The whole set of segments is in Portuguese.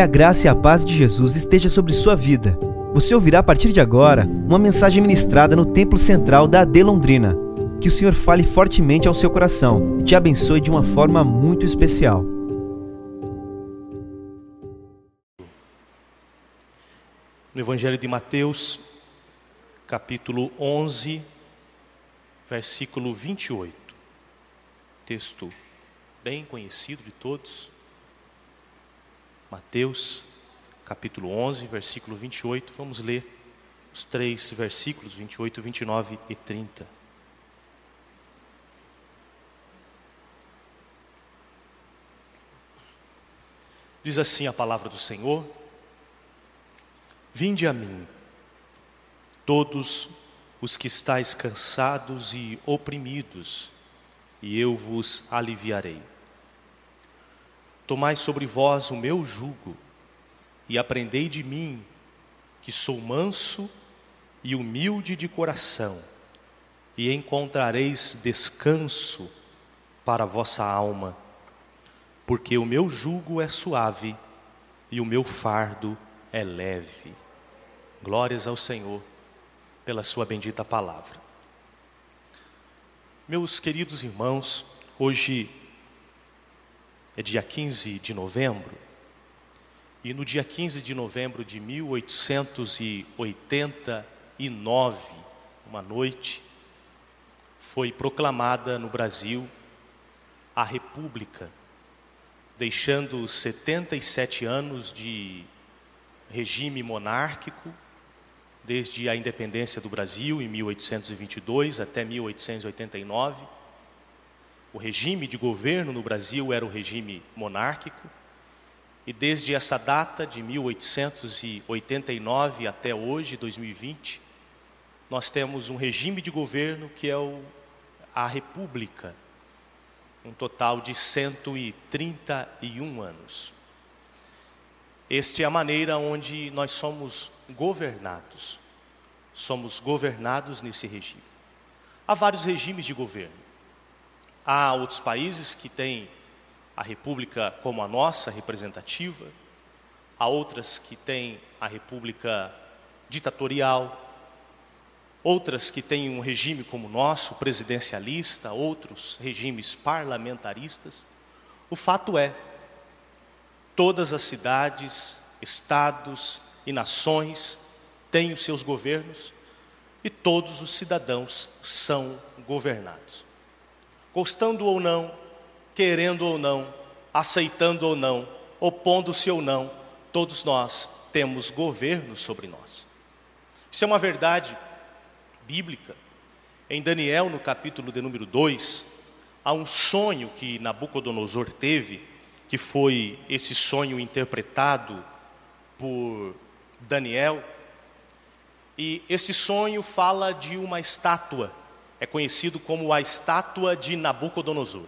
Que a graça e a paz de Jesus esteja sobre sua vida. Você ouvirá a partir de agora uma mensagem ministrada no Templo Central da AD Londrina. Que o Senhor fale fortemente ao seu coração e te abençoe de uma forma muito especial. No Evangelho de Mateus, capítulo 11, versículo 28. Texto bem conhecido de todos. Mateus, capítulo 11, versículo 28. Vamos ler os três versículos, 28, 29 e 30. Diz assim a palavra do Senhor: Vinde a mim, todos os que estáis cansados e oprimidos, e eu vos aliviarei. Tomai sobre vós o meu jugo e aprendei de mim, que sou manso e humilde de coração, e encontrareis descanso para a vossa alma, porque o meu jugo é suave e o meu fardo é leve. Glórias ao Senhor pela Sua bendita palavra. Meus queridos irmãos, hoje é dia 15 de novembro, e no dia 15 de novembro de 1889, uma noite, foi proclamada no Brasil a República, deixando 77 anos de regime monárquico, desde a independência do Brasil em 1822 até 1889 o regime de governo no Brasil era o regime monárquico, e desde essa data de 1889 até hoje, 2020, nós temos um regime de governo que é o, a República, um total de 131 anos. Esta é a maneira onde nós somos governados. Somos governados nesse regime. Há vários regimes de governo. Há outros países que têm a república como a nossa, representativa. Há outras que têm a república ditatorial. Outras que têm um regime como o nosso, presidencialista. Outros regimes parlamentaristas. O fato é, todas as cidades, estados e nações têm os seus governos e todos os cidadãos são governados gostando ou não, querendo ou não, aceitando ou não, opondo-se ou não, todos nós temos governo sobre nós. Isso é uma verdade bíblica. Em Daniel, no capítulo de número 2, há um sonho que Nabucodonosor teve, que foi esse sonho interpretado por Daniel. E esse sonho fala de uma estátua é conhecido como a estátua de Nabucodonosor.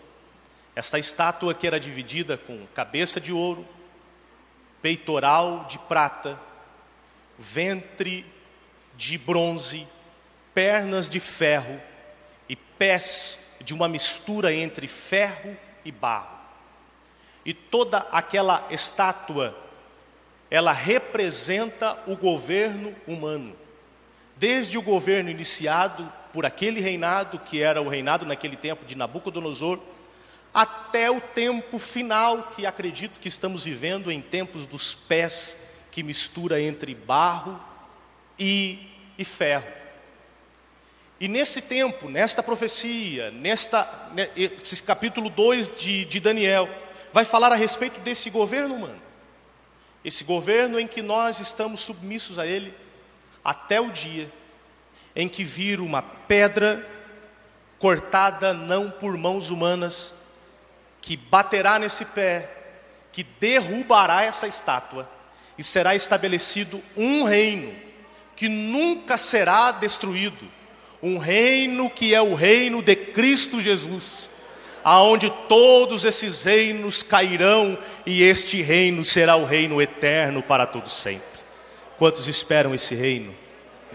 Esta estátua que era dividida com cabeça de ouro, peitoral de prata, ventre de bronze, pernas de ferro e pés de uma mistura entre ferro e barro. E toda aquela estátua, ela representa o governo humano. Desde o governo iniciado por aquele reinado, que era o reinado naquele tempo de Nabucodonosor, até o tempo final, que acredito que estamos vivendo em tempos dos pés, que mistura entre barro e, e ferro. E nesse tempo, nesta profecia, nesta, esse capítulo 2 de, de Daniel, vai falar a respeito desse governo humano. Esse governo em que nós estamos submissos a ele até o dia em que vir uma pedra cortada não por mãos humanas, que baterá nesse pé, que derrubará essa estátua, e será estabelecido um reino que nunca será destruído, um reino que é o reino de Cristo Jesus, aonde todos esses reinos cairão e este reino será o reino eterno para todos sempre. Quantos esperam esse reino?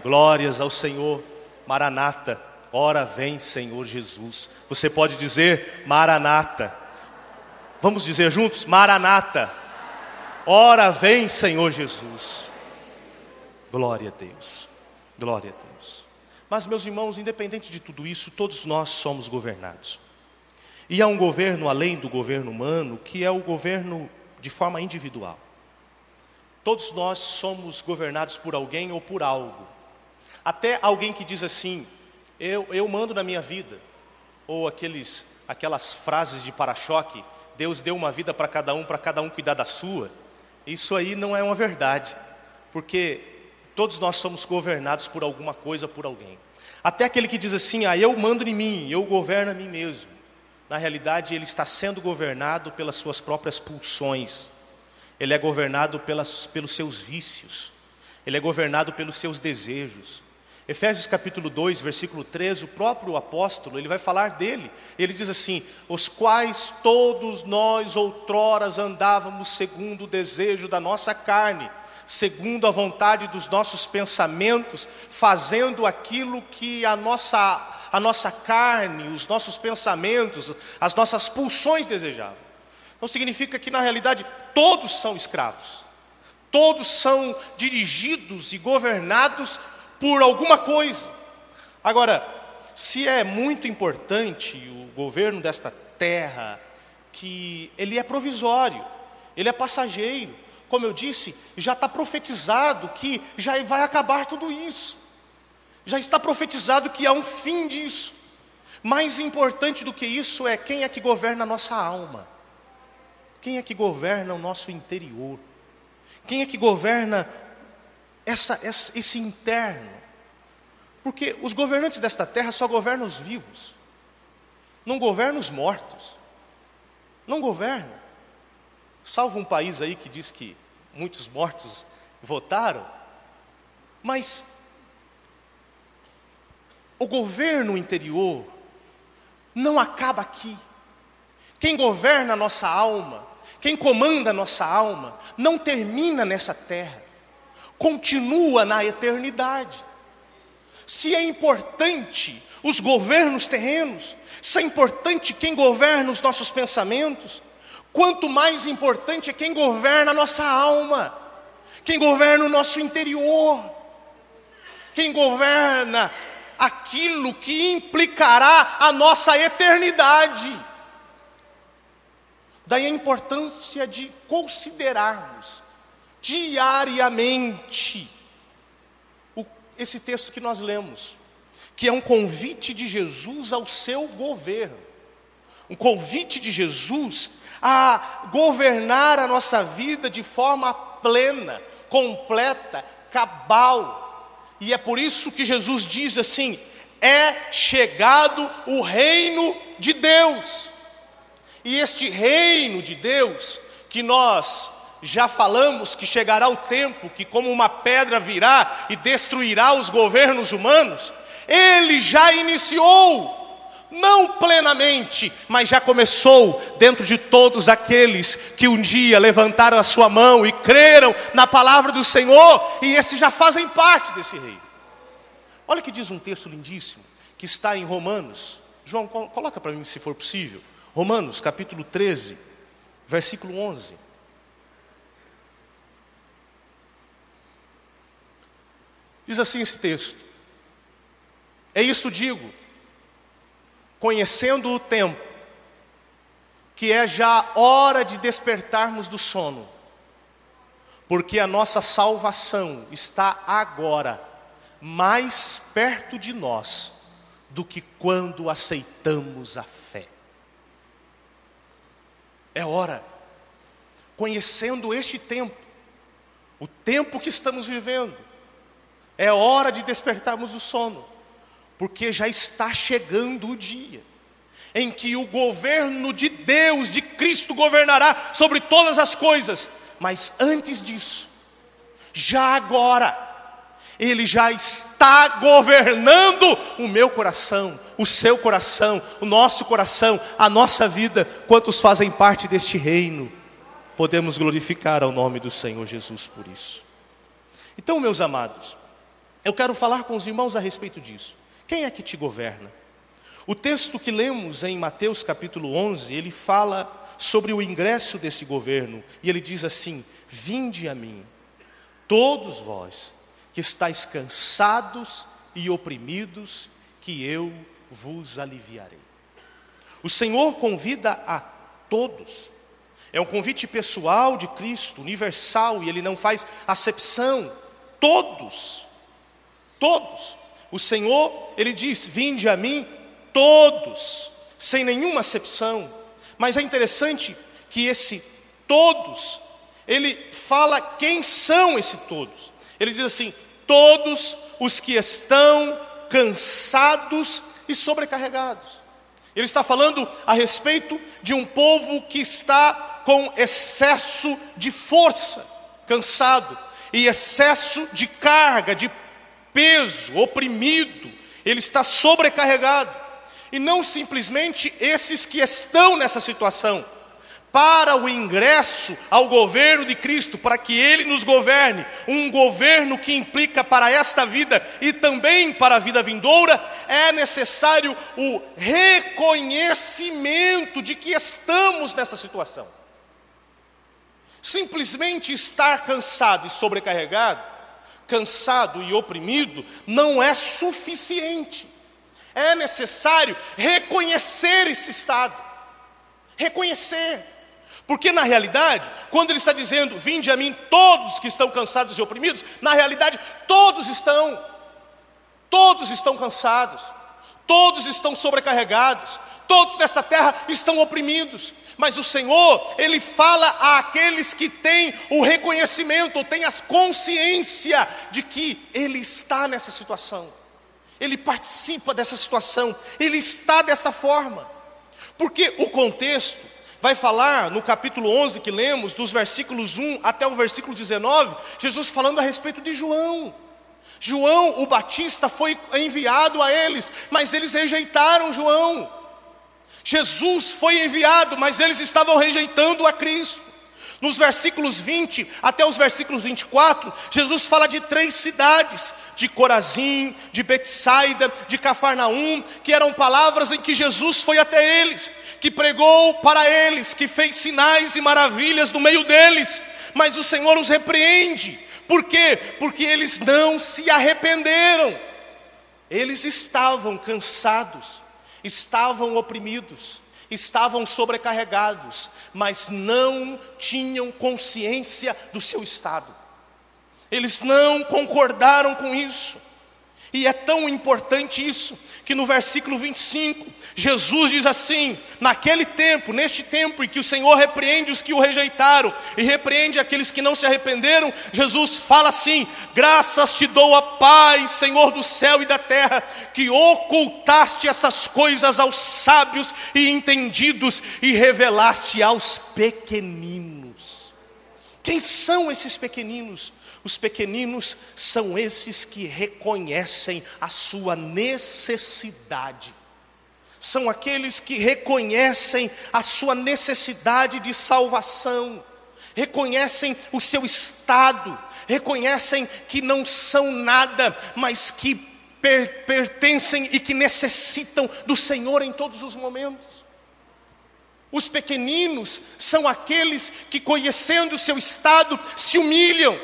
Glórias ao Senhor. Maranata. Ora vem, Senhor Jesus. Você pode dizer Maranata. Vamos dizer juntos? Maranata. Ora vem, Senhor Jesus. Glória a Deus. Glória a Deus. Mas, meus irmãos, independente de tudo isso, todos nós somos governados. E há um governo além do governo humano, que é o governo de forma individual. Todos nós somos governados por alguém ou por algo. Até alguém que diz assim: eu, eu mando na minha vida. Ou aqueles, aquelas frases de para-choque: Deus deu uma vida para cada um, para cada um cuidar da sua. Isso aí não é uma verdade, porque todos nós somos governados por alguma coisa, por alguém. Até aquele que diz assim: Ah, eu mando em mim, eu governo a mim mesmo. Na realidade, ele está sendo governado pelas suas próprias pulsões, ele é governado pelas, pelos seus vícios, ele é governado pelos seus desejos. Efésios capítulo 2, versículo 13, o próprio apóstolo, ele vai falar dele. Ele diz assim: "Os quais todos nós outroras andávamos segundo o desejo da nossa carne, segundo a vontade dos nossos pensamentos, fazendo aquilo que a nossa a nossa carne, os nossos pensamentos, as nossas pulsões desejavam. Não significa que na realidade todos são escravos. Todos são dirigidos e governados por alguma coisa. Agora, se é muito importante o governo desta terra, que ele é provisório, ele é passageiro, como eu disse, já está profetizado que já vai acabar tudo isso já está profetizado que há um fim disso. Mais importante do que isso é quem é que governa a nossa alma, quem é que governa o nosso interior, quem é que governa essa, essa, esse interno. Porque os governantes desta terra só governam os vivos, não governam os mortos, não governam. Salvo um país aí que diz que muitos mortos votaram, mas o governo interior não acaba aqui. Quem governa a nossa alma, quem comanda a nossa alma, não termina nessa terra, continua na eternidade. Se é importante os governos terrenos, se é importante quem governa os nossos pensamentos, quanto mais importante é quem governa a nossa alma, quem governa o nosso interior, quem governa aquilo que implicará a nossa eternidade. Daí a importância de considerarmos diariamente. O, esse texto que nós lemos, que é um convite de Jesus ao seu governo, um convite de Jesus a governar a nossa vida de forma plena, completa, cabal, e é por isso que Jesus diz assim: é chegado o reino de Deus. E este reino de Deus, que nós já falamos que chegará o tempo que, como uma pedra, virá e destruirá os governos humanos, ele já iniciou, não plenamente, mas já começou dentro de todos aqueles que um dia levantaram a sua mão e creram na palavra do Senhor, e esses já fazem parte desse reino. Olha que diz um texto lindíssimo, que está em Romanos. João, coloca para mim se for possível. Romanos, capítulo 13, versículo 11. Diz assim esse texto: É isso digo, conhecendo o tempo, que é já hora de despertarmos do sono, porque a nossa salvação está agora mais perto de nós do que quando aceitamos a fé. É hora, conhecendo este tempo, o tempo que estamos vivendo, é hora de despertarmos o sono, porque já está chegando o dia em que o governo de Deus, de Cristo, governará sobre todas as coisas, mas antes disso, já agora, ele já está governando o meu coração, o seu coração, o nosso coração, a nossa vida. Quantos fazem parte deste reino? Podemos glorificar ao nome do Senhor Jesus por isso. Então, meus amados, eu quero falar com os irmãos a respeito disso. Quem é que te governa? O texto que lemos em Mateus capítulo 11, ele fala sobre o ingresso desse governo, e ele diz assim: Vinde a mim, todos vós que estáis cansados e oprimidos, que eu vos aliviarei. O Senhor convida a todos, é um convite pessoal de Cristo, universal, e ele não faz acepção, todos, todos. O Senhor, ele diz: Vinde a mim, todos, sem nenhuma acepção. Mas é interessante que esse todos, ele fala quem são esses todos. Ele diz assim: todos os que estão cansados e sobrecarregados. Ele está falando a respeito de um povo que está com excesso de força, cansado, e excesso de carga, de peso, oprimido, ele está sobrecarregado. E não simplesmente esses que estão nessa situação, para o ingresso ao governo de Cristo, para que Ele nos governe, um governo que implica para esta vida e também para a vida vindoura, é necessário o reconhecimento de que estamos nessa situação. Simplesmente estar cansado e sobrecarregado, cansado e oprimido, não é suficiente. É necessário reconhecer esse estado. Reconhecer. Porque na realidade, quando ele está dizendo, vinde a mim todos que estão cansados e oprimidos, na realidade todos estão, todos estão cansados, todos estão sobrecarregados, todos nessa terra estão oprimidos. Mas o Senhor, Ele fala àqueles que têm o reconhecimento, têm a consciência de que Ele está nessa situação, Ele participa dessa situação, Ele está dessa forma. Porque o contexto, vai falar no capítulo 11 que lemos, dos versículos 1 até o versículo 19, Jesus falando a respeito de João. João, o Batista, foi enviado a eles, mas eles rejeitaram João. Jesus foi enviado, mas eles estavam rejeitando a Cristo. Nos versículos 20 até os versículos 24, Jesus fala de três cidades, de Corazim, de Betsaida, de Cafarnaum, que eram palavras em que Jesus foi até eles, que pregou para eles, que fez sinais e maravilhas no meio deles, mas o Senhor os repreende. Por quê? Porque eles não se arrependeram. Eles estavam cansados, estavam oprimidos, estavam sobrecarregados, mas não tinham consciência do seu estado. Eles não concordaram com isso. E é tão importante isso, que no versículo 25, Jesus diz assim: naquele tempo, neste tempo em que o Senhor repreende os que o rejeitaram e repreende aqueles que não se arrependeram, Jesus fala assim: graças te dou a paz, Senhor do céu e da terra, que ocultaste essas coisas aos sábios e entendidos e revelaste aos pequeninos. Quem são esses pequeninos? Os pequeninos são esses que reconhecem a sua necessidade são aqueles que reconhecem a sua necessidade de salvação, reconhecem o seu estado, reconhecem que não são nada, mas que per pertencem e que necessitam do Senhor em todos os momentos. Os pequeninos são aqueles que, conhecendo o seu estado, se humilham,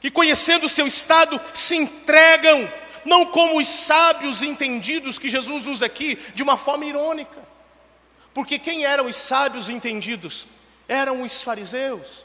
que, conhecendo o seu estado, se entregam não como os sábios entendidos que Jesus usa aqui de uma forma irônica. Porque quem eram os sábios entendidos? Eram os fariseus,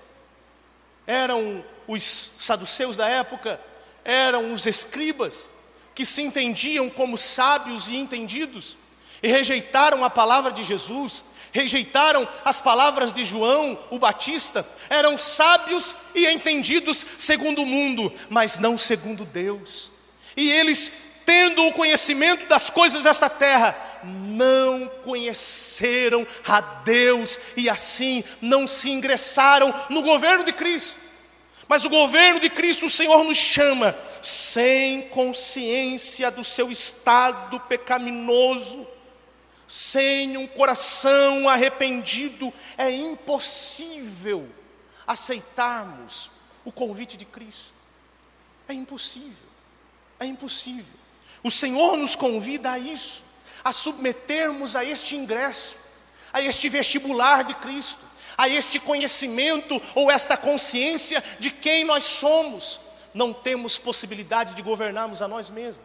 eram os saduceus da época, eram os escribas, que se entendiam como sábios e entendidos, e rejeitaram a palavra de Jesus, rejeitaram as palavras de João, o Batista, eram sábios e entendidos segundo o mundo, mas não segundo Deus. E eles, tendo o conhecimento das coisas desta terra, não conheceram a Deus e assim não se ingressaram no governo de Cristo. Mas o governo de Cristo, o Senhor nos chama sem consciência do seu estado pecaminoso, sem um coração arrependido, é impossível aceitarmos o convite de Cristo. É impossível. É impossível. O Senhor nos convida a isso, a submetermos a este ingresso, a este vestibular de Cristo, a este conhecimento ou esta consciência de quem nós somos. Não temos possibilidade de governarmos a nós mesmos,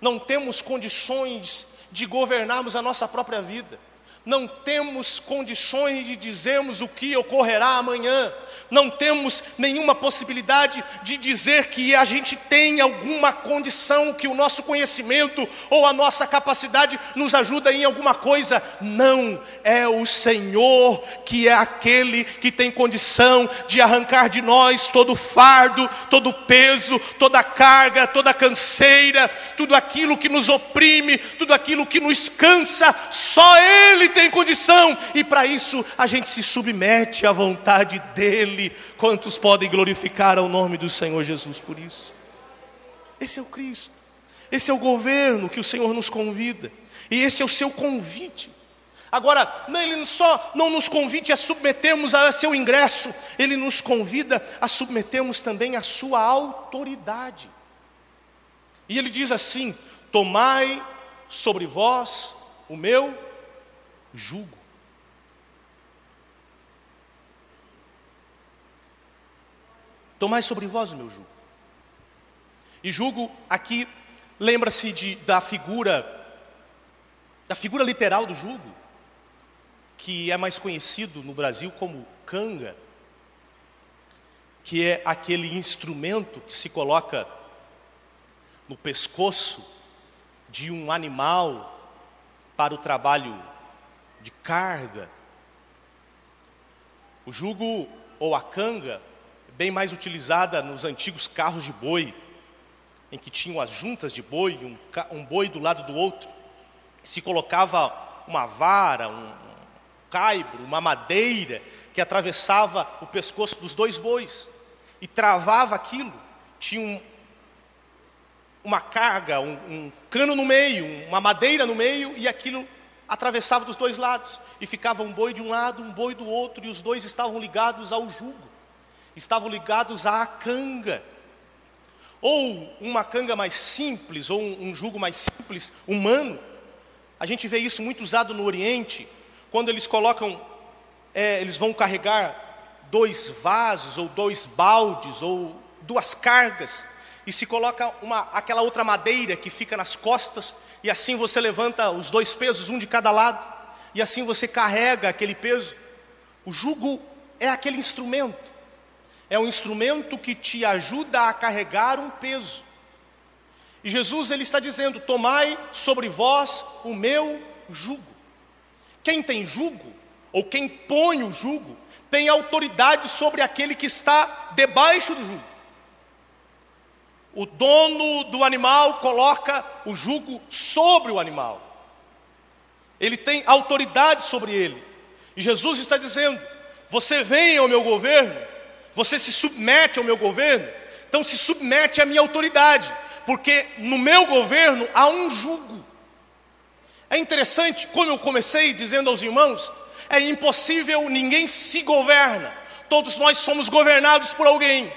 não temos condições de governarmos a nossa própria vida não temos condições de dizermos o que ocorrerá amanhã, não temos nenhuma possibilidade de dizer que a gente tem alguma condição, que o nosso conhecimento ou a nossa capacidade nos ajuda em alguma coisa. Não, é o Senhor que é aquele que tem condição de arrancar de nós todo fardo, todo peso, toda carga, toda canseira, tudo aquilo que nos oprime, tudo aquilo que nos cansa, só Ele tem condição, e para isso a gente se submete à vontade dEle. Quantos podem glorificar ao nome do Senhor Jesus por isso? Esse é o Cristo, esse é o governo que o Senhor nos convida, e esse é o seu convite. Agora, não, ele só não nos convida a submetermos a seu ingresso, ele nos convida a submetermos também a sua autoridade. E ele diz assim: Tomai sobre vós o meu jugo. Tomai sobre vós o meu jugo. E jugo aqui lembra-se da figura da figura literal do jugo, que é mais conhecido no Brasil como canga, que é aquele instrumento que se coloca no pescoço de um animal para o trabalho de carga. O jugo ou a canga, bem mais utilizada nos antigos carros de boi, em que tinham as juntas de boi, um, um boi do lado do outro, se colocava uma vara, um, um caibro, uma madeira que atravessava o pescoço dos dois bois e travava aquilo. Tinha um, uma carga, um, um, cano no meio, uma madeira no meio, e aquilo atravessava dos dois lados, e ficava um boi de um lado, um boi do outro, e os dois estavam ligados ao jugo, estavam ligados à canga. Ou uma canga mais simples, ou um, jugo mais simples, humano. A gente vê isso muito usado no Oriente, quando eles colocam, é, eles vão carregar dois vasos, ou dois baldes, ou duas cargas, e se coloca uma, aquela outra madeira que fica nas costas, e assim você levanta os dois pesos, um de cada lado, e assim você carrega aquele peso. O jugo é aquele instrumento, é um instrumento que te ajuda a carregar um peso. E Jesus ele está dizendo: Tomai sobre vós o meu jugo. Quem tem jugo, ou quem põe o jugo, tem autoridade sobre aquele que está debaixo do jugo. O dono do animal coloca o jugo sobre o animal. Ele tem autoridade sobre ele. E Jesus está dizendo: Você vem ao meu governo, você se submete ao meu governo, então se submete à minha autoridade, porque no meu governo há um jugo. É interessante, como eu comecei dizendo aos irmãos, é impossível, ninguém se governa, todos nós somos governados por alguém.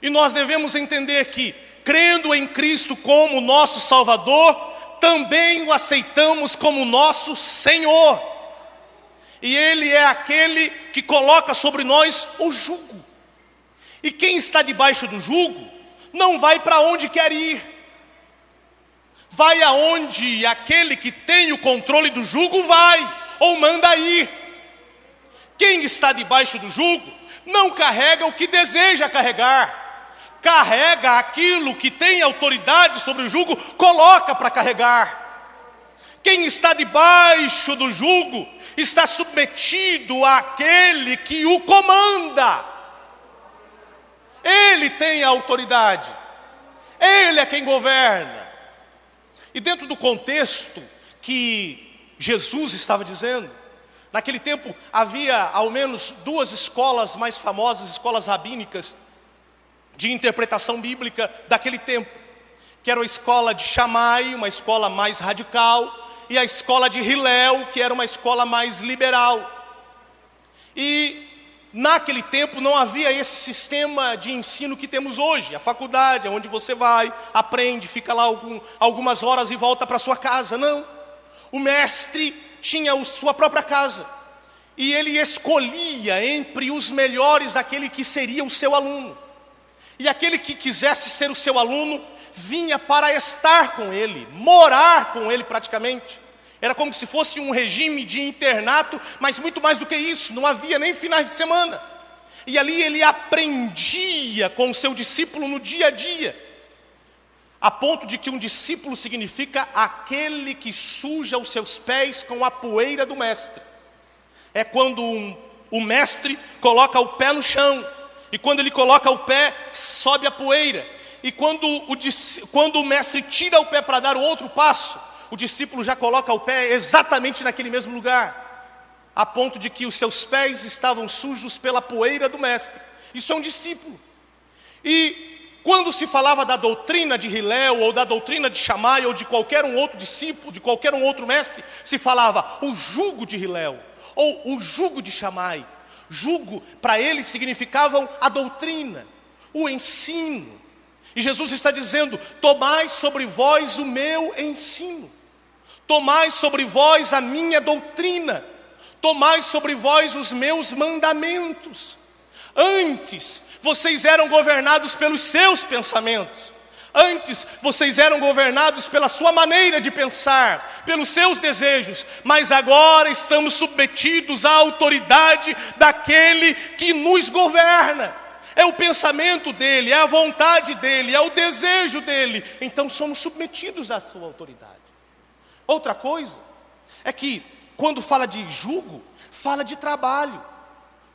E nós devemos entender que, crendo em Cristo como nosso Salvador, também o aceitamos como nosso Senhor. E Ele é aquele que coloca sobre nós o jugo. E quem está debaixo do jugo, não vai para onde quer ir, vai aonde aquele que tem o controle do jugo vai, ou manda ir. Quem está debaixo do jugo, não carrega o que deseja carregar carrega aquilo que tem autoridade sobre o jugo, coloca para carregar. Quem está debaixo do jugo está submetido àquele que o comanda. Ele tem a autoridade, ele é quem governa. E dentro do contexto que Jesus estava dizendo, naquele tempo havia ao menos duas escolas mais famosas, escolas rabínicas, de interpretação bíblica daquele tempo, que era a escola de Shammai, uma escola mais radical, e a escola de Hillel, que era uma escola mais liberal. E naquele tempo não havia esse sistema de ensino que temos hoje, a faculdade, onde você vai, aprende, fica lá algum, algumas horas e volta para sua casa. Não. O mestre tinha a sua própria casa. E ele escolhia entre os melhores aquele que seria o seu aluno. E aquele que quisesse ser o seu aluno vinha para estar com ele, morar com ele praticamente. Era como se fosse um regime de internato, mas muito mais do que isso, não havia nem finais de semana. E ali ele aprendia com o seu discípulo no dia a dia, a ponto de que um discípulo significa aquele que suja os seus pés com a poeira do mestre. É quando um, o mestre coloca o pé no chão, e quando ele coloca o pé, sobe a poeira, e quando o, quando o mestre tira o pé para dar o outro passo, o discípulo já coloca o pé exatamente naquele mesmo lugar, a ponto de que os seus pés estavam sujos pela poeira do mestre. Isso é um discípulo. E quando se falava da doutrina de Hilel, ou da doutrina de Shammai, ou de qualquer um outro discípulo, de qualquer um outro mestre, se falava o jugo de Hilel, ou o jugo de Shammai. Jugo, para eles, significavam a doutrina, o ensino. E Jesus está dizendo: Tomai sobre vós o meu ensino. Tomai sobre vós a minha doutrina, tomai sobre vós os meus mandamentos. Antes vocês eram governados pelos seus pensamentos, antes vocês eram governados pela sua maneira de pensar, pelos seus desejos, mas agora estamos submetidos à autoridade daquele que nos governa. É o pensamento dele, é a vontade dele, é o desejo dele, então somos submetidos à sua autoridade. Outra coisa é que, quando fala de jugo, fala de trabalho.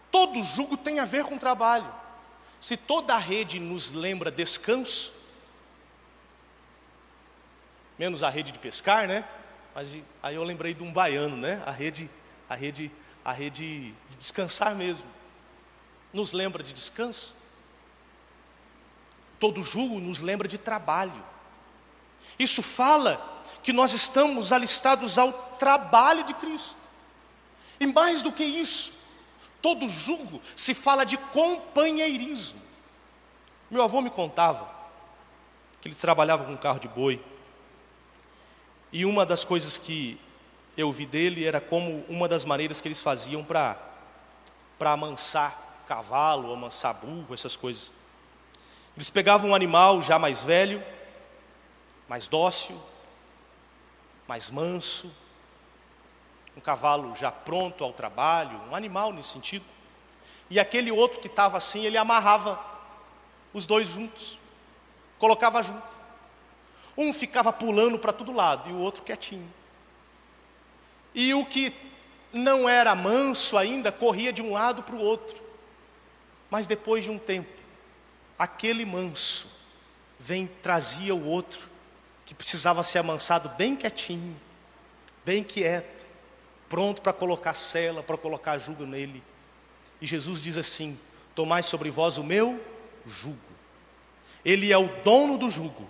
Todo jugo tem a ver com trabalho. Se toda a rede nos lembra descanso, menos a rede de pescar, né? Mas aí eu lembrei de um baiano, né? A rede, a rede, a rede de descansar mesmo. Nos lembra de descanso. Todo jugo nos lembra de trabalho. Isso fala que nós estamos alistados ao trabalho de Cristo. E mais do que isso, todo julgo se fala de companheirismo. Meu avô me contava que ele trabalhava com carro de boi. E uma das coisas que eu vi dele era como uma das maneiras que eles faziam para amansar cavalo, amansar burro, essas coisas. Eles pegavam um animal já mais velho, mais dócil, mais manso, um cavalo já pronto ao trabalho, um animal nesse sentido. E aquele outro que estava assim, ele amarrava os dois juntos, colocava junto. Um ficava pulando para todo lado e o outro quietinho. E o que não era manso ainda corria de um lado para o outro. Mas depois de um tempo, aquele manso vem trazia o outro que precisava ser amansado bem quietinho, bem quieto, pronto para colocar cela, para colocar jugo nele. E Jesus diz assim: Tomai sobre vós o meu jugo. Ele é o dono do jugo,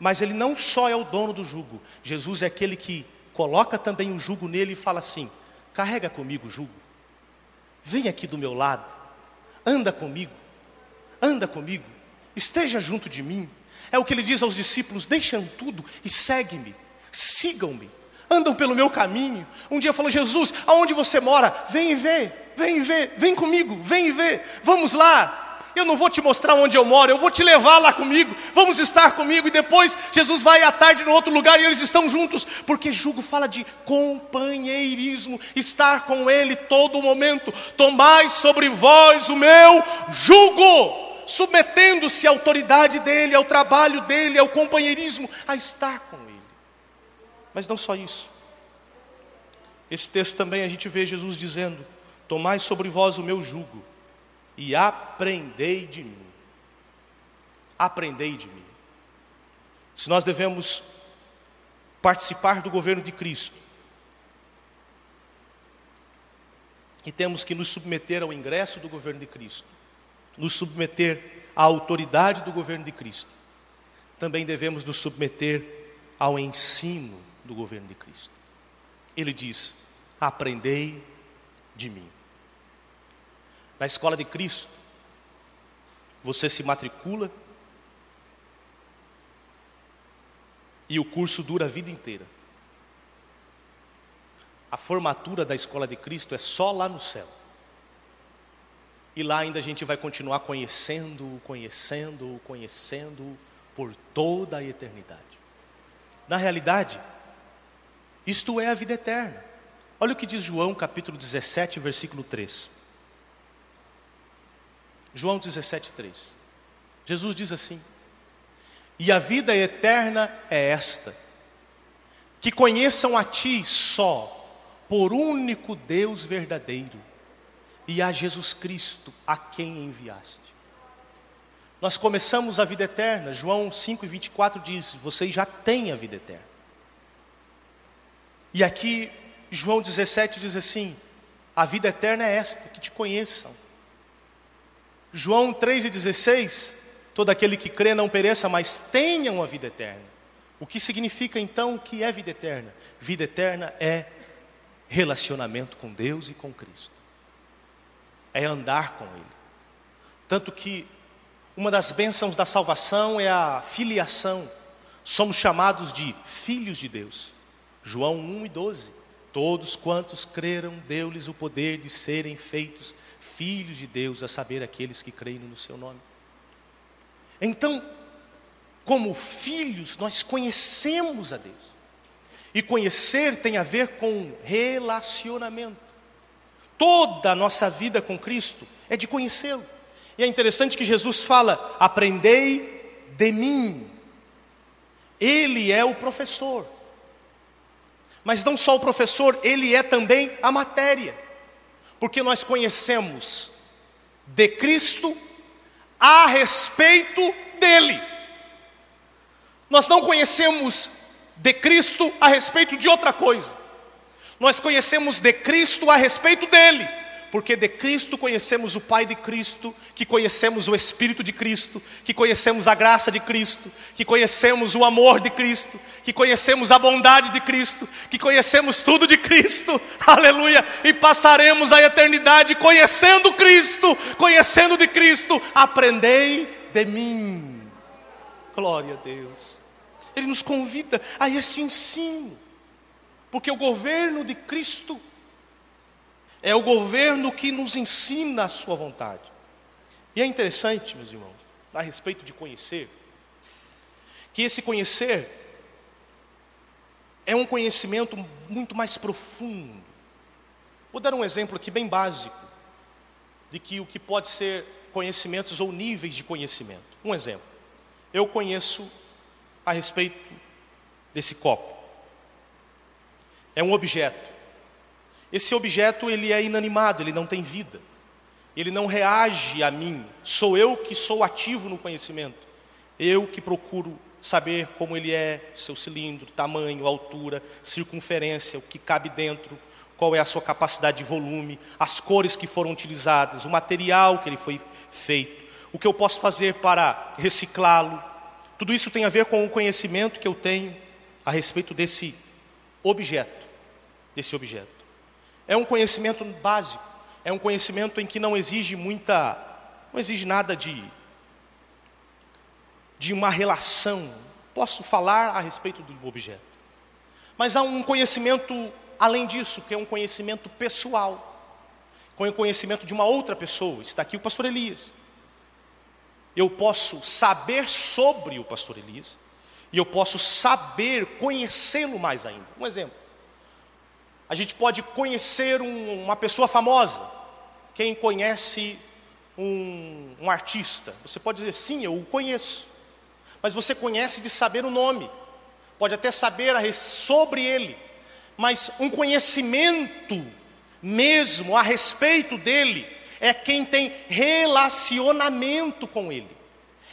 mas ele não só é o dono do jugo, Jesus é aquele que coloca também o jugo nele e fala assim: carrega comigo o jugo, vem aqui do meu lado, anda comigo, anda comigo, esteja junto de mim. É o que ele diz aos discípulos: deixam tudo e segue-me, sigam-me, andam pelo meu caminho. Um dia falou: Jesus, aonde você mora? Vem e vê, vem e vê, vem comigo, vem e vê, vamos lá. Eu não vou te mostrar onde eu moro, eu vou te levar lá comigo, vamos estar comigo. E depois Jesus vai à tarde no outro lugar e eles estão juntos, porque jugo fala de companheirismo, estar com Ele todo momento. Tomai sobre vós o meu jugo submetendo-se à autoridade dele, ao trabalho dele, ao companheirismo, a estar com ele. Mas não só isso. Esse texto também a gente vê Jesus dizendo: Tomai sobre vós o meu jugo e aprendei de mim. Aprendei de mim. Se nós devemos participar do governo de Cristo, e temos que nos submeter ao ingresso do governo de Cristo, nos submeter à autoridade do governo de Cristo, também devemos nos submeter ao ensino do governo de Cristo. Ele diz: Aprendei de mim. Na escola de Cristo, você se matricula e o curso dura a vida inteira. a formatura da escola de Cristo é só lá no céu. E lá ainda a gente vai continuar conhecendo, conhecendo, conhecendo por toda a eternidade. Na realidade, isto é a vida eterna. Olha o que diz João capítulo 17, versículo 3. João 17, 3. Jesus diz assim: E a vida eterna é esta, que conheçam a Ti só, por único Deus verdadeiro, e a Jesus Cristo, a quem enviaste. Nós começamos a vida eterna, João 5 e 24 diz: Vocês já têm a vida eterna. E aqui, João 17 diz assim: A vida eterna é esta, que te conheçam. João 3,16: Todo aquele que crê não pereça, mas tenham a vida eterna. O que significa então o que é vida eterna? Vida eterna é relacionamento com Deus e com Cristo, é andar com Ele. Tanto que uma das bênçãos da salvação é a filiação, somos chamados de filhos de Deus. João 1 e 12: Todos quantos creram, deu-lhes o poder de serem feitos filhos de Deus, a saber, aqueles que creem no seu nome. Então, como filhos, nós conhecemos a Deus. E conhecer tem a ver com relacionamento. Toda a nossa vida com Cristo é de conhecê-lo. E é interessante que Jesus fala: aprendei de mim. Ele é o professor. Mas não só o professor, ele é também a matéria porque nós conhecemos de Cristo a respeito dele. Nós não conhecemos de Cristo a respeito de outra coisa. Nós conhecemos de Cristo a respeito dele porque de Cristo conhecemos o Pai de Cristo, que conhecemos o Espírito de Cristo, que conhecemos a graça de Cristo, que conhecemos o amor de Cristo, que conhecemos a bondade de Cristo, que conhecemos tudo de Cristo, aleluia, e passaremos a eternidade conhecendo Cristo, conhecendo de Cristo, aprendei de mim, glória a Deus. Ele nos convida a este ensino, porque o governo de Cristo é o governo que nos ensina a sua vontade. E é interessante, meus irmãos, a respeito de conhecer, que esse conhecer é um conhecimento muito mais profundo. Vou dar um exemplo aqui bem básico de que o que pode ser conhecimentos ou níveis de conhecimento. Um exemplo. Eu conheço a respeito desse copo. É um objeto. Esse objeto ele é inanimado, ele não tem vida. Ele não reage a mim. Sou eu que sou ativo no conhecimento. Eu que procuro saber como ele é, seu cilindro, tamanho, altura, circunferência, o que cabe dentro, qual é a sua capacidade de volume, as cores que foram utilizadas, o material que ele foi feito, o que eu posso fazer para reciclá-lo. Tudo isso tem a ver com o conhecimento que eu tenho a respeito desse objeto, desse objeto. É um conhecimento básico, é um conhecimento em que não exige muita, não exige nada de, de uma relação. Posso falar a respeito do objeto. Mas há um conhecimento além disso, que é um conhecimento pessoal, com o conhecimento de uma outra pessoa. Está aqui o pastor Elias. Eu posso saber sobre o pastor Elias, e eu posso saber conhecê-lo mais ainda. Um exemplo. A gente pode conhecer um, uma pessoa famosa. Quem conhece um, um artista? Você pode dizer, sim, eu o conheço. Mas você conhece de saber o nome. Pode até saber sobre ele. Mas um conhecimento mesmo a respeito dele é quem tem relacionamento com ele,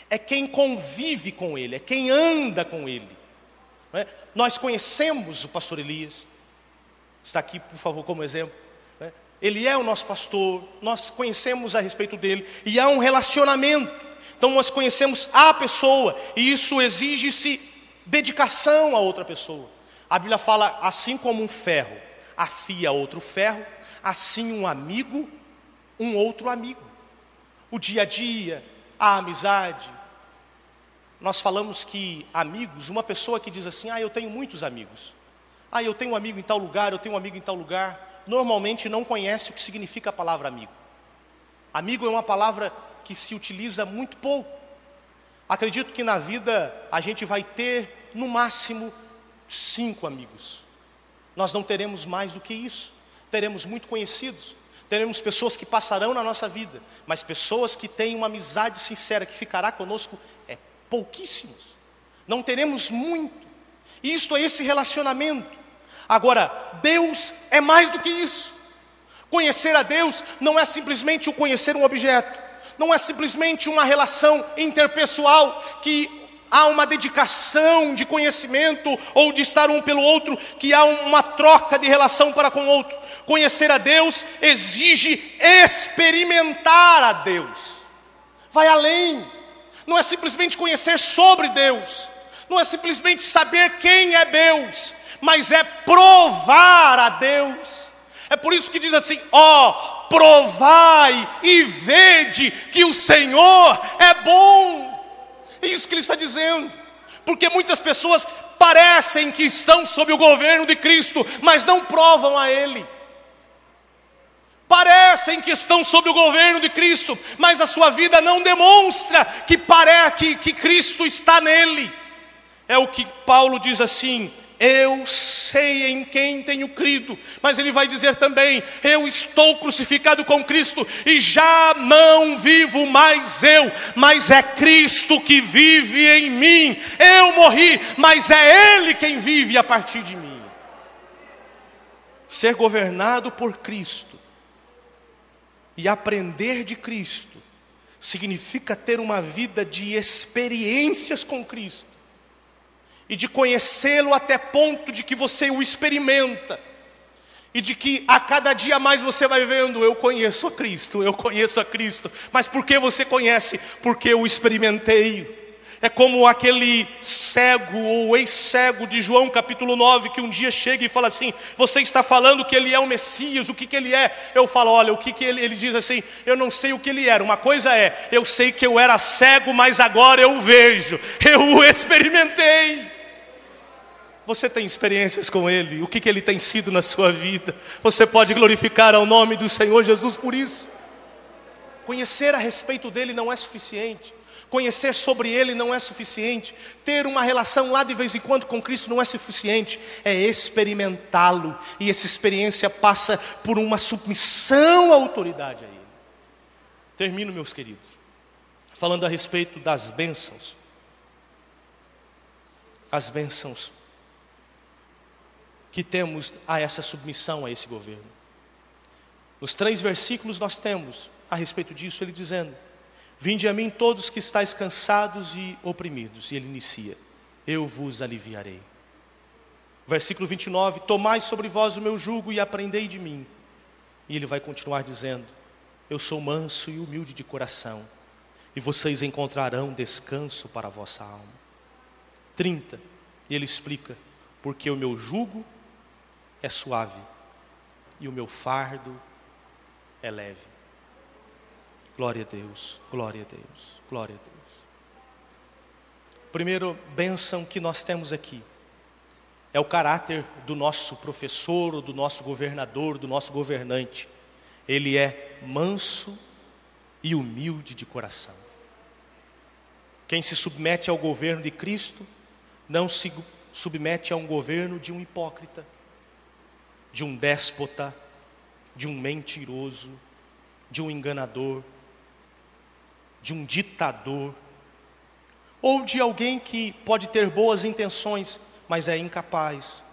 é quem convive com ele, é quem anda com ele. É? Nós conhecemos o pastor Elias, está aqui, por favor, como exemplo. Né? Ele é o nosso pastor, nós conhecemos a respeito dele, e há um relacionamento. Então nós conhecemos a pessoa, e isso exige-se dedicação a outra pessoa. A Bíblia fala assim como um ferro afia outro ferro, assim um amigo, um outro amigo. O dia a dia, a amizade. Nós falamos que amigos, uma pessoa que diz assim: "Ah, eu tenho muitos amigos". Ah, eu tenho um amigo em tal lugar, eu tenho um amigo em tal lugar. Normalmente não conhece o que significa a palavra amigo. Amigo é uma palavra que se utiliza muito pouco. Acredito que na vida a gente vai ter, no máximo, cinco amigos. Nós não teremos mais do que isso. Teremos muito conhecidos, teremos pessoas que passarão na nossa vida, mas pessoas que têm uma amizade sincera que ficará conosco é pouquíssimos. Não teremos muito. Isto é esse relacionamento. Agora, Deus é mais do que isso. Conhecer a Deus não é simplesmente o conhecer um objeto, não é simplesmente uma relação interpessoal que há uma dedicação de conhecimento ou de estar um pelo outro, que há uma troca de relação para com o outro. Conhecer a Deus exige experimentar a Deus. Vai além. Não é simplesmente conhecer sobre Deus, não é simplesmente saber quem é Deus, mas é provar a Deus. É por isso que diz assim: ó, provai e vede que o Senhor é bom. É isso que ele está dizendo. Porque muitas pessoas parecem que estão sob o governo de Cristo, mas não provam a Ele. Parecem que estão sob o governo de Cristo, mas a sua vida não demonstra que, parece que, que Cristo está nele. É o que Paulo diz assim: eu sei em quem tenho crido, mas ele vai dizer também: eu estou crucificado com Cristo e já não vivo mais eu, mas é Cristo que vive em mim. Eu morri, mas é Ele quem vive a partir de mim. Ser governado por Cristo e aprender de Cristo significa ter uma vida de experiências com Cristo e de conhecê-lo até ponto de que você o experimenta, e de que a cada dia mais você vai vendo: eu conheço a Cristo, eu conheço a Cristo, mas por que você conhece? Porque eu experimentei. É como aquele cego ou ex-cego de João capítulo 9, que um dia chega e fala assim: Você está falando que ele é o Messias, o que, que ele é? Eu falo: Olha, o que, que ele, ele diz assim: Eu não sei o que ele era. Uma coisa é, eu sei que eu era cego, mas agora eu vejo, eu o experimentei. Você tem experiências com Ele, o que, que Ele tem sido na sua vida. Você pode glorificar ao nome do Senhor Jesus por isso. Conhecer a respeito dele não é suficiente. Conhecer sobre Ele não é suficiente. Ter uma relação lá de vez em quando com Cristo não é suficiente. É experimentá-lo. E essa experiência passa por uma submissão à autoridade a Ele. Termino, meus queridos, falando a respeito das bênçãos. As bênçãos que temos a essa submissão a esse governo. Nos três versículos nós temos a respeito disso ele dizendo: Vinde a mim todos que estáis cansados e oprimidos. E ele inicia: Eu vos aliviarei. Versículo 29: Tomai sobre vós o meu jugo e aprendei de mim. E ele vai continuar dizendo: Eu sou manso e humilde de coração, e vocês encontrarão descanso para a vossa alma. 30. E ele explica: Porque o meu jugo é suave e o meu fardo é leve. Glória a Deus, glória a Deus, glória a Deus. Primeiro bênção que nós temos aqui é o caráter do nosso professor, ou do nosso governador, do nosso governante. Ele é manso e humilde de coração. Quem se submete ao governo de Cristo não se submete a um governo de um hipócrita de um déspota, de um mentiroso, de um enganador, de um ditador, ou de alguém que pode ter boas intenções, mas é incapaz,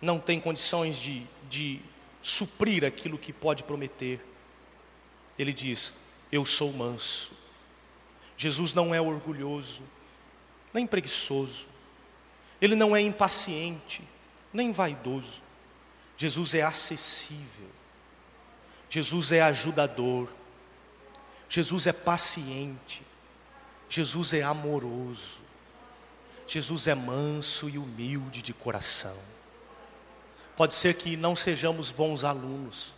não tem condições de, de suprir aquilo que pode prometer. Ele diz: Eu sou manso. Jesus não é orgulhoso, nem preguiçoso, ele não é impaciente, nem vaidoso. Jesus é acessível, Jesus é ajudador, Jesus é paciente, Jesus é amoroso, Jesus é manso e humilde de coração. Pode ser que não sejamos bons alunos,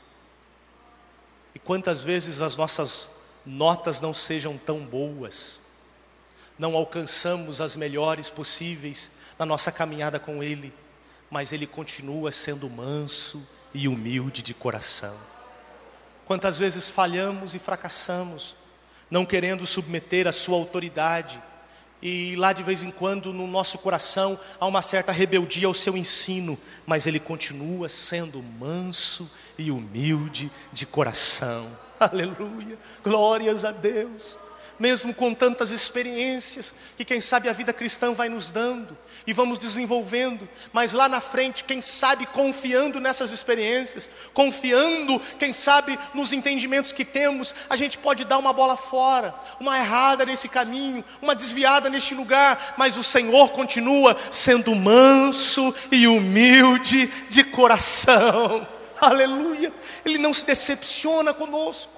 e quantas vezes as nossas notas não sejam tão boas, não alcançamos as melhores possíveis na nossa caminhada com Ele, mas ele continua sendo manso e humilde de coração. Quantas vezes falhamos e fracassamos, não querendo submeter a sua autoridade, e lá de vez em quando no nosso coração há uma certa rebeldia ao seu ensino, mas ele continua sendo manso e humilde de coração. Aleluia, glórias a Deus mesmo com tantas experiências que quem sabe a vida cristã vai nos dando e vamos desenvolvendo, mas lá na frente, quem sabe confiando nessas experiências, confiando, quem sabe nos entendimentos que temos, a gente pode dar uma bola fora, uma errada nesse caminho, uma desviada neste lugar, mas o Senhor continua sendo manso e humilde de coração. Aleluia! Ele não se decepciona conosco,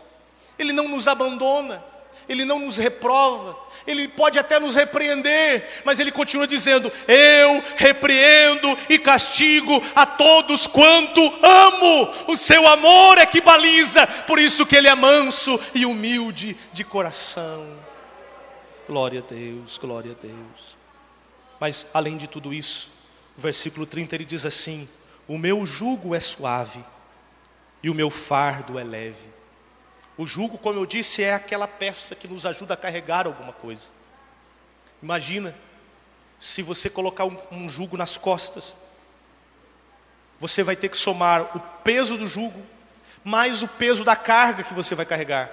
ele não nos abandona. Ele não nos reprova, Ele pode até nos repreender, mas Ele continua dizendo: Eu repreendo e castigo a todos quanto amo, o seu amor é que baliza, por isso que Ele é manso e humilde de coração. Glória a Deus, glória a Deus. Mas além de tudo isso, o versículo 30 ele diz assim: O meu jugo é suave e o meu fardo é leve. O jugo, como eu disse, é aquela peça que nos ajuda a carregar alguma coisa. Imagina se você colocar um, um jugo nas costas, você vai ter que somar o peso do jugo mais o peso da carga que você vai carregar.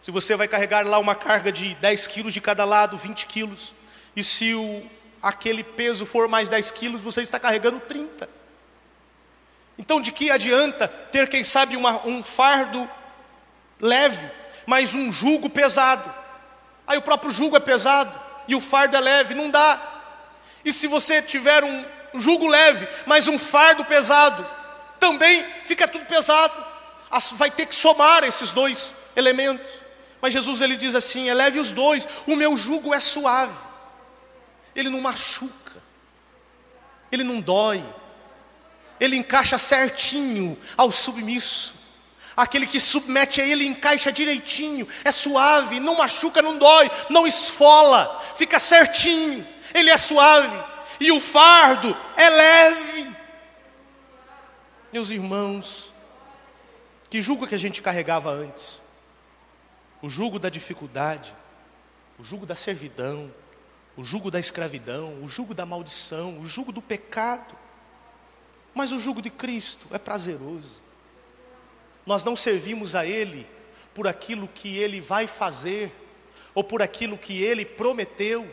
Se você vai carregar lá uma carga de 10 quilos de cada lado, 20 quilos, e se o, aquele peso for mais 10 quilos, você está carregando 30. Então, de que adianta ter, quem sabe, uma, um fardo leve, mas um jugo pesado. Aí o próprio jugo é pesado e o fardo é leve, não dá. E se você tiver um jugo leve, mas um fardo pesado, também fica tudo pesado. Vai ter que somar esses dois elementos. Mas Jesus ele diz assim: eleve os dois, o meu jugo é suave, ele não machuca, ele não dói, ele encaixa certinho ao submisso. Aquele que submete a ele encaixa direitinho, é suave, não machuca, não dói, não esfola, fica certinho, ele é suave, e o fardo é leve. Meus irmãos, que jugo que a gente carregava antes? O jugo da dificuldade, o jugo da servidão, o jugo da escravidão, o jugo da maldição, o jugo do pecado. Mas o jugo de Cristo é prazeroso. Nós não servimos a Ele por aquilo que Ele vai fazer, ou por aquilo que Ele prometeu.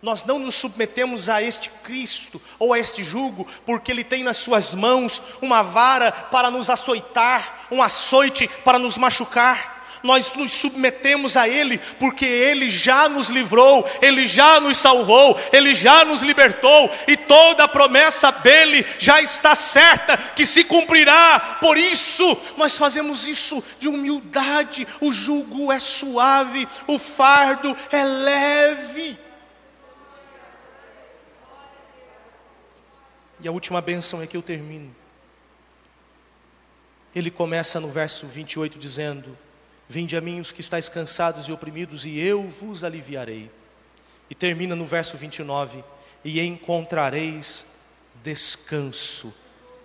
Nós não nos submetemos a este Cristo ou a este jugo, porque Ele tem nas Suas mãos uma vara para nos açoitar, um açoite para nos machucar nós nos submetemos a Ele, porque Ele já nos livrou, Ele já nos salvou, Ele já nos libertou, e toda a promessa dele já está certa que se cumprirá. Por isso, nós fazemos isso de humildade. O jugo é suave, o fardo é leve. E a última benção é que eu termino. Ele começa no verso 28 dizendo: Vinde a mim os que estáis cansados e oprimidos, e eu vos aliviarei. E termina no verso 29: E encontrareis descanso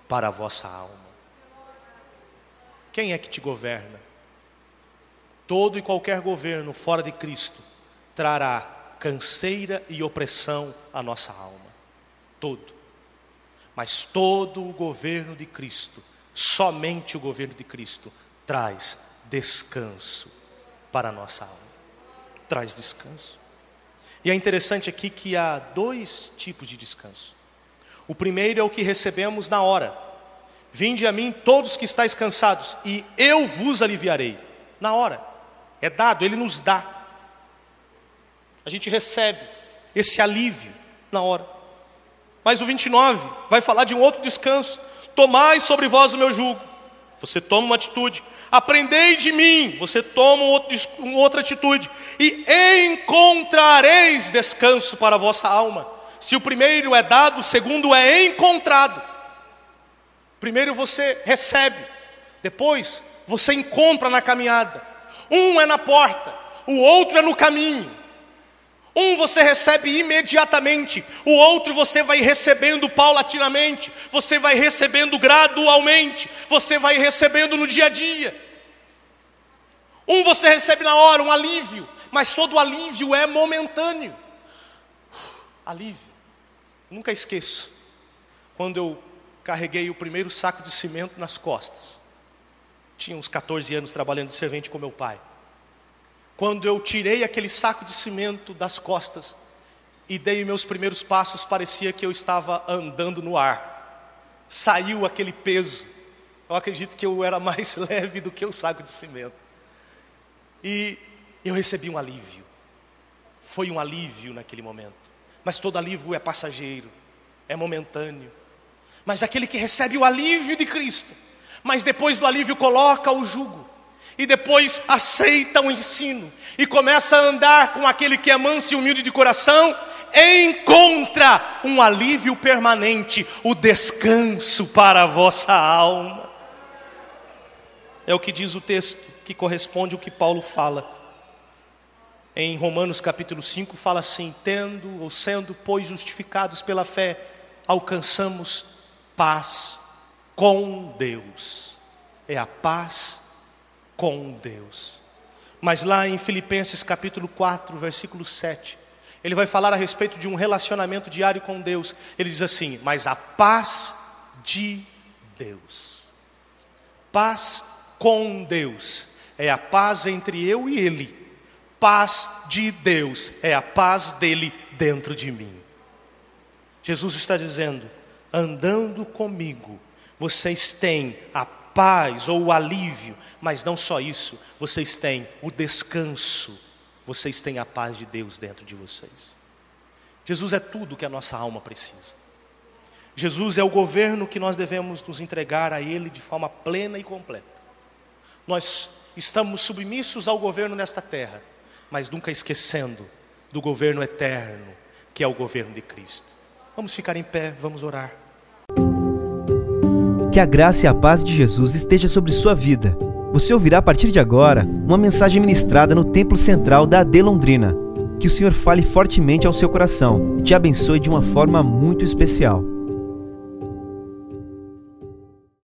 para a vossa alma. Quem é que te governa? Todo e qualquer governo fora de Cristo trará canseira e opressão à nossa alma. Todo. Mas todo o governo de Cristo, somente o governo de Cristo, traz descanso para a nossa alma. Traz descanso. E é interessante aqui que há dois tipos de descanso. O primeiro é o que recebemos na hora. Vinde a mim todos que estáis cansados, e eu vos aliviarei. Na hora. É dado, ele nos dá. A gente recebe esse alívio na hora. Mas o 29 vai falar de um outro descanso. Tomai sobre vós o meu jugo. Você toma uma atitude. Aprendei de mim, você toma outra atitude, e encontrareis descanso para a vossa alma. Se o primeiro é dado, o segundo é encontrado. Primeiro você recebe, depois você encontra na caminhada. Um é na porta, o outro é no caminho. Um você recebe imediatamente, o outro você vai recebendo paulatinamente, você vai recebendo gradualmente, você vai recebendo no dia a dia. Um você recebe na hora, um alívio, mas todo alívio é momentâneo. Alívio. Nunca esqueço quando eu carreguei o primeiro saco de cimento nas costas. Tinha uns 14 anos trabalhando de servente com meu pai. Quando eu tirei aquele saco de cimento das costas e dei meus primeiros passos, parecia que eu estava andando no ar. Saiu aquele peso. Eu acredito que eu era mais leve do que o saco de cimento. E eu recebi um alívio. Foi um alívio naquele momento. Mas todo alívio é passageiro, é momentâneo. Mas aquele que recebe o alívio de Cristo, mas depois do alívio coloca o jugo, e depois aceita o ensino, e começa a andar com aquele que é manso e humilde de coração, encontra um alívio permanente, o descanso para a vossa alma. É o que diz o texto, que corresponde ao que Paulo fala. Em Romanos capítulo 5 fala assim: tendo ou sendo, pois, justificados pela fé, alcançamos paz com Deus. É a paz com Deus. Mas lá em Filipenses capítulo 4, versículo 7, ele vai falar a respeito de um relacionamento diário com Deus. Ele diz assim: Mas a paz de Deus, paz com Deus, é a paz entre eu e Ele paz de Deus, é a paz dele dentro de mim. Jesus está dizendo: andando comigo, vocês têm a paz ou o alívio, mas não só isso, vocês têm o descanso, vocês têm a paz de Deus dentro de vocês. Jesus é tudo que a nossa alma precisa. Jesus é o governo que nós devemos nos entregar a Ele de forma plena e completa. Nós estamos submissos ao governo nesta terra, mas nunca esquecendo do governo eterno, que é o governo de Cristo. Vamos ficar em pé, vamos orar. Que a graça e a paz de Jesus esteja sobre sua vida. Você ouvirá a partir de agora uma mensagem ministrada no Templo Central da AD Londrina. Que o Senhor fale fortemente ao seu coração e te abençoe de uma forma muito especial.